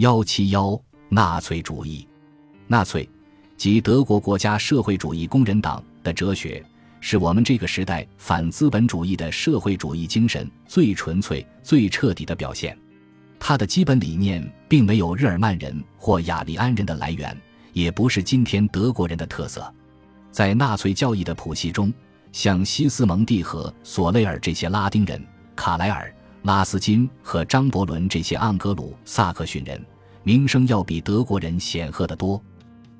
幺七幺纳粹主义，纳粹即德国国家社会主义工人党的哲学，是我们这个时代反资本主义的社会主义精神最纯粹、最彻底的表现。它的基本理念并没有日耳曼人或雅利安人的来源，也不是今天德国人的特色。在纳粹教义的谱系中，像西斯蒙蒂和索雷尔这些拉丁人，卡莱尔。拉斯金和张伯伦这些盎格鲁撒克逊人名声要比德国人显赫得多，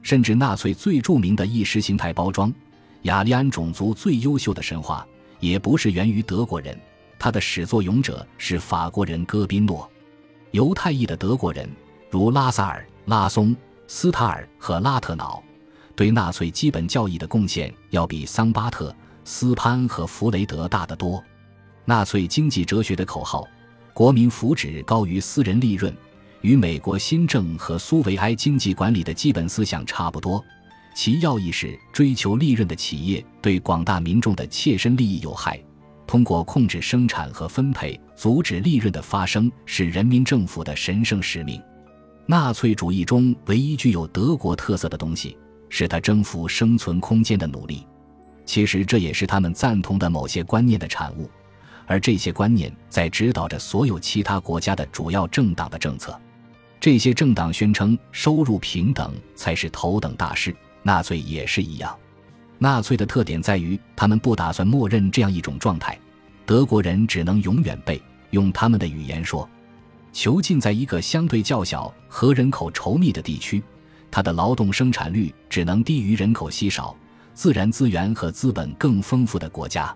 甚至纳粹最著名的意识形态包装——雅利安种族最优秀的神话，也不是源于德国人，它的始作俑者是法国人戈宾诺。犹太裔的德国人如拉萨尔、拉松、斯塔尔和拉特瑙，对纳粹基本教义的贡献要比桑巴特、斯潘和弗雷德大得多。纳粹经济哲学的口号“国民福祉高于私人利润”，与美国新政和苏维埃经济管理的基本思想差不多。其要义是追求利润的企业对广大民众的切身利益有害，通过控制生产和分配阻止利润的发生，是人民政府的神圣使命。纳粹主义中唯一具有德国特色的东西，是他征服生存空间的努力。其实这也是他们赞同的某些观念的产物。而这些观念在指导着所有其他国家的主要政党的政策。这些政党宣称收入平等才是头等大事，纳粹也是一样。纳粹的特点在于，他们不打算默认这样一种状态：德国人只能永远被用他们的语言说，囚禁在一个相对较小和人口稠密的地区，它的劳动生产率只能低于人口稀少、自然资源和资本更丰富的国家。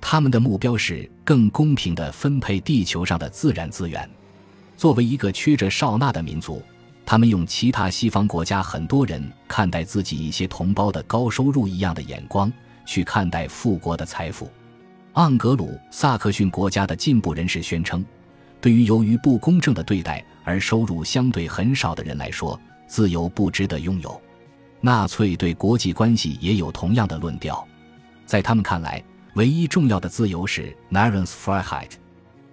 他们的目标是更公平地分配地球上的自然资源。作为一个缺着少纳的民族，他们用其他西方国家很多人看待自己一些同胞的高收入一样的眼光去看待富国的财富。盎格鲁撒克逊国家的进步人士宣称，对于由于不公正的对待而收入相对很少的人来说，自由不值得拥有。纳粹对国际关系也有同样的论调，在他们看来。唯一重要的自由是 Narrensfreiheit，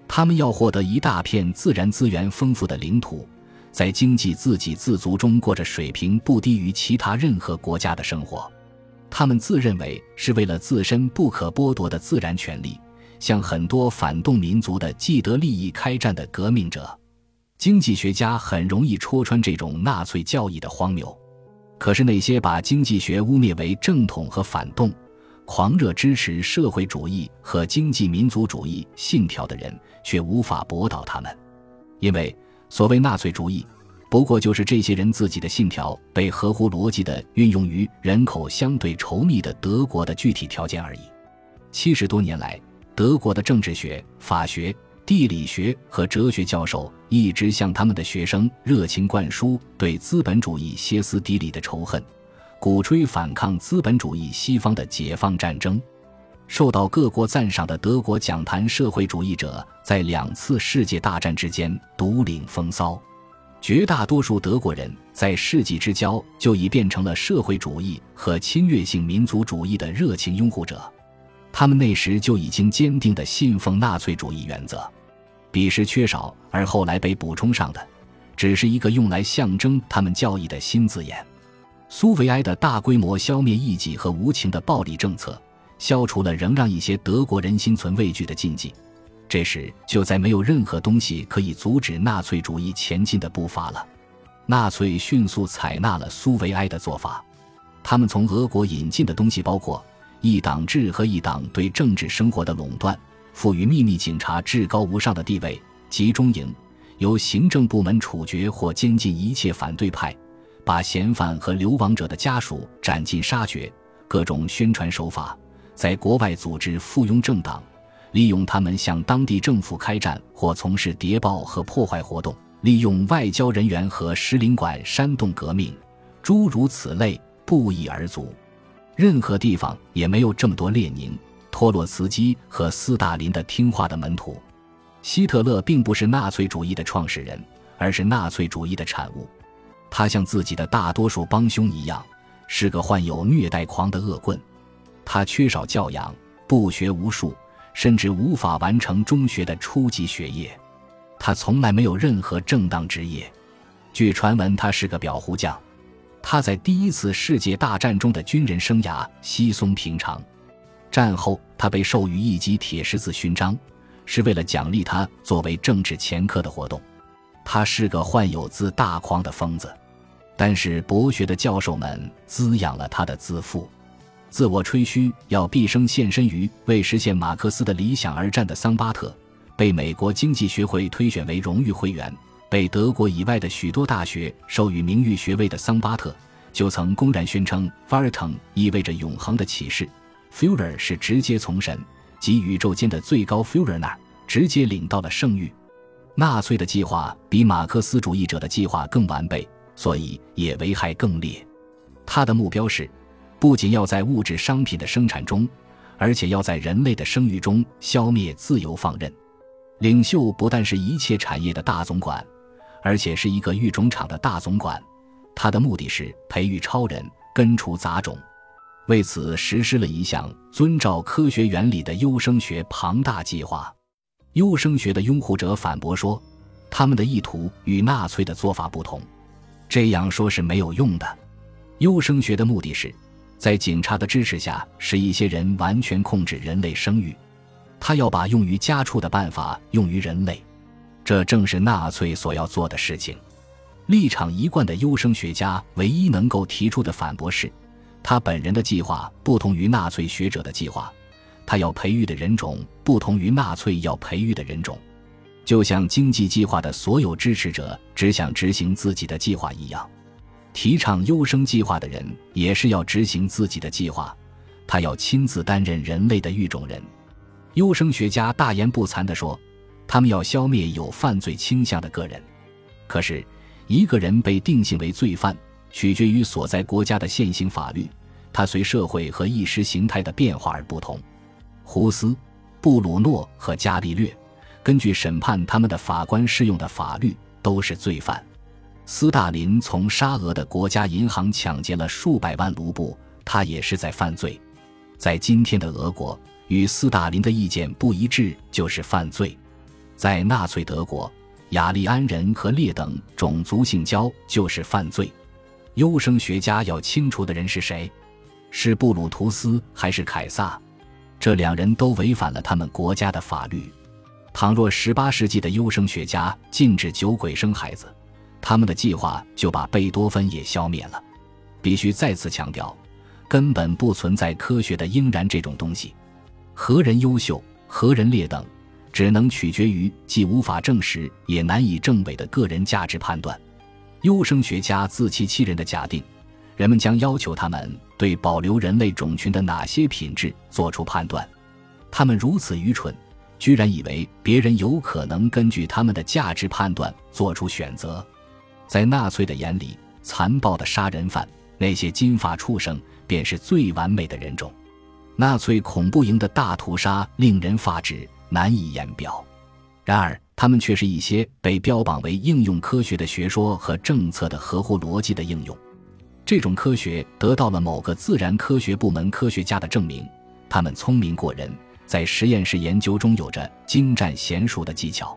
他们要获得一大片自然资源丰富的领土，在经济自给自足中过着水平不低于其他任何国家的生活。他们自认为是为了自身不可剥夺的自然权利，向很多反动民族的既得利益开战的革命者。经济学家很容易戳穿这种纳粹教义的荒谬，可是那些把经济学污蔑为正统和反动。狂热支持社会主义和经济民族主义信条的人，却无法驳倒他们，因为所谓纳粹主义，不过就是这些人自己的信条被合乎逻辑地运用于人口相对稠密的德国的具体条件而已。七十多年来，德国的政治学、法学、地理学和哲学教授一直向他们的学生热情灌输对资本主义歇斯底里的仇恨。鼓吹反抗资本主义西方的解放战争，受到各国赞赏的德国讲坛社会主义者在两次世界大战之间独领风骚，绝大多数德国人在世纪之交就已变成了社会主义和侵略性民族主义的热情拥护者，他们那时就已经坚定地信奉纳粹主义原则，彼时缺少而后来被补充上的，只是一个用来象征他们教义的新字眼。苏维埃的大规模消灭异己和无情的暴力政策，消除了仍让一些德国人心存畏惧的禁忌。这时，就再没有任何东西可以阻止纳粹主义前进的步伐了。纳粹迅速采纳了苏维埃的做法，他们从俄国引进的东西包括一党制和一党对政治生活的垄断，赋予秘密警察至高无上的地位，集中营，由行政部门处决或监禁一切反对派。把嫌犯和流亡者的家属斩尽杀绝，各种宣传手法，在国外组织附庸政党，利用他们向当地政府开战或从事谍报和破坏活动，利用外交人员和使领馆煽动革命，诸如此类不一而足。任何地方也没有这么多列宁、托洛茨基和斯大林的听话的门徒。希特勒并不是纳粹主义的创始人，而是纳粹主义的产物。他像自己的大多数帮凶一样，是个患有虐待狂的恶棍。他缺少教养，不学无术，甚至无法完成中学的初级学业。他从来没有任何正当职业。据传闻，他是个裱糊匠。他在第一次世界大战中的军人生涯稀松平常。战后，他被授予一级铁十字勋章，是为了奖励他作为政治前科的活动。他是个患有自大狂的疯子，但是博学的教授们滋养了他的自负。自我吹嘘要毕生献身于为实现马克思的理想而战的桑巴特，被美国经济学会推选为荣誉会员。被德国以外的许多大学授予名誉学位的桑巴特，就曾公然宣称 f a r t o n 意味着永恒的启示 f u r e r 是直接从神及宇宙间的最高 f u r e r 那儿直接领到了圣域。纳粹的计划比马克思主义者的计划更完备，所以也危害更烈。他的目标是，不仅要在物质商品的生产中，而且要在人类的生育中消灭自由放任。领袖不但是一切产业的大总管。而且是一个育种场的大总管，他的目的是培育超人，根除杂种。为此，实施了一项遵照科学原理的优生学庞大计划。优生学的拥护者反驳说，他们的意图与纳粹的做法不同。这样说是没有用的。优生学的目的是，在警察的支持下，使一些人完全控制人类生育。他要把用于家畜的办法用于人类。这正是纳粹所要做的事情。立场一贯的优生学家唯一能够提出的反驳是，他本人的计划不同于纳粹学者的计划，他要培育的人种不同于纳粹要培育的人种。就像经济计划的所有支持者只想执行自己的计划一样，提倡优生计划的人也是要执行自己的计划，他要亲自担任人类的育种人。优生学家大言不惭地说。他们要消灭有犯罪倾向的个人，可是，一个人被定性为罪犯，取决于所在国家的现行法律，它随社会和意识形态的变化而不同。胡斯、布鲁诺和伽利略，根据审判他们的法官适用的法律，都是罪犯。斯大林从沙俄的国家银行抢劫了数百万卢布，他也是在犯罪。在今天的俄国，与斯大林的意见不一致就是犯罪。在纳粹德国，雅利安人和劣等种族性交就是犯罪。优生学家要清除的人是谁？是布鲁图斯还是凯撒？这两人都违反了他们国家的法律。倘若18世纪的优生学家禁止酒鬼生孩子，他们的计划就把贝多芬也消灭了。必须再次强调，根本不存在科学的应然这种东西。何人优秀，何人劣等？只能取决于既无法证实也难以证伪的个人价值判断。优生学家自欺欺人的假定，人们将要求他们对保留人类种群的哪些品质做出判断。他们如此愚蠢，居然以为别人有可能根据他们的价值判断做出选择。在纳粹的眼里，残暴的杀人犯那些金发畜生便是最完美的人种。纳粹恐怖营的大屠杀令人发指。难以言表，然而他们却是一些被标榜为应用科学的学说和政策的合乎逻辑的应用。这种科学得到了某个自然科学部门科学家的证明，他们聪明过人，在实验室研究中有着精湛娴熟的技巧。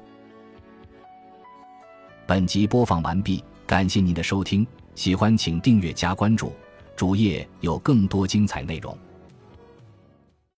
本集播放完毕，感谢您的收听，喜欢请订阅加关注，主页有更多精彩内容。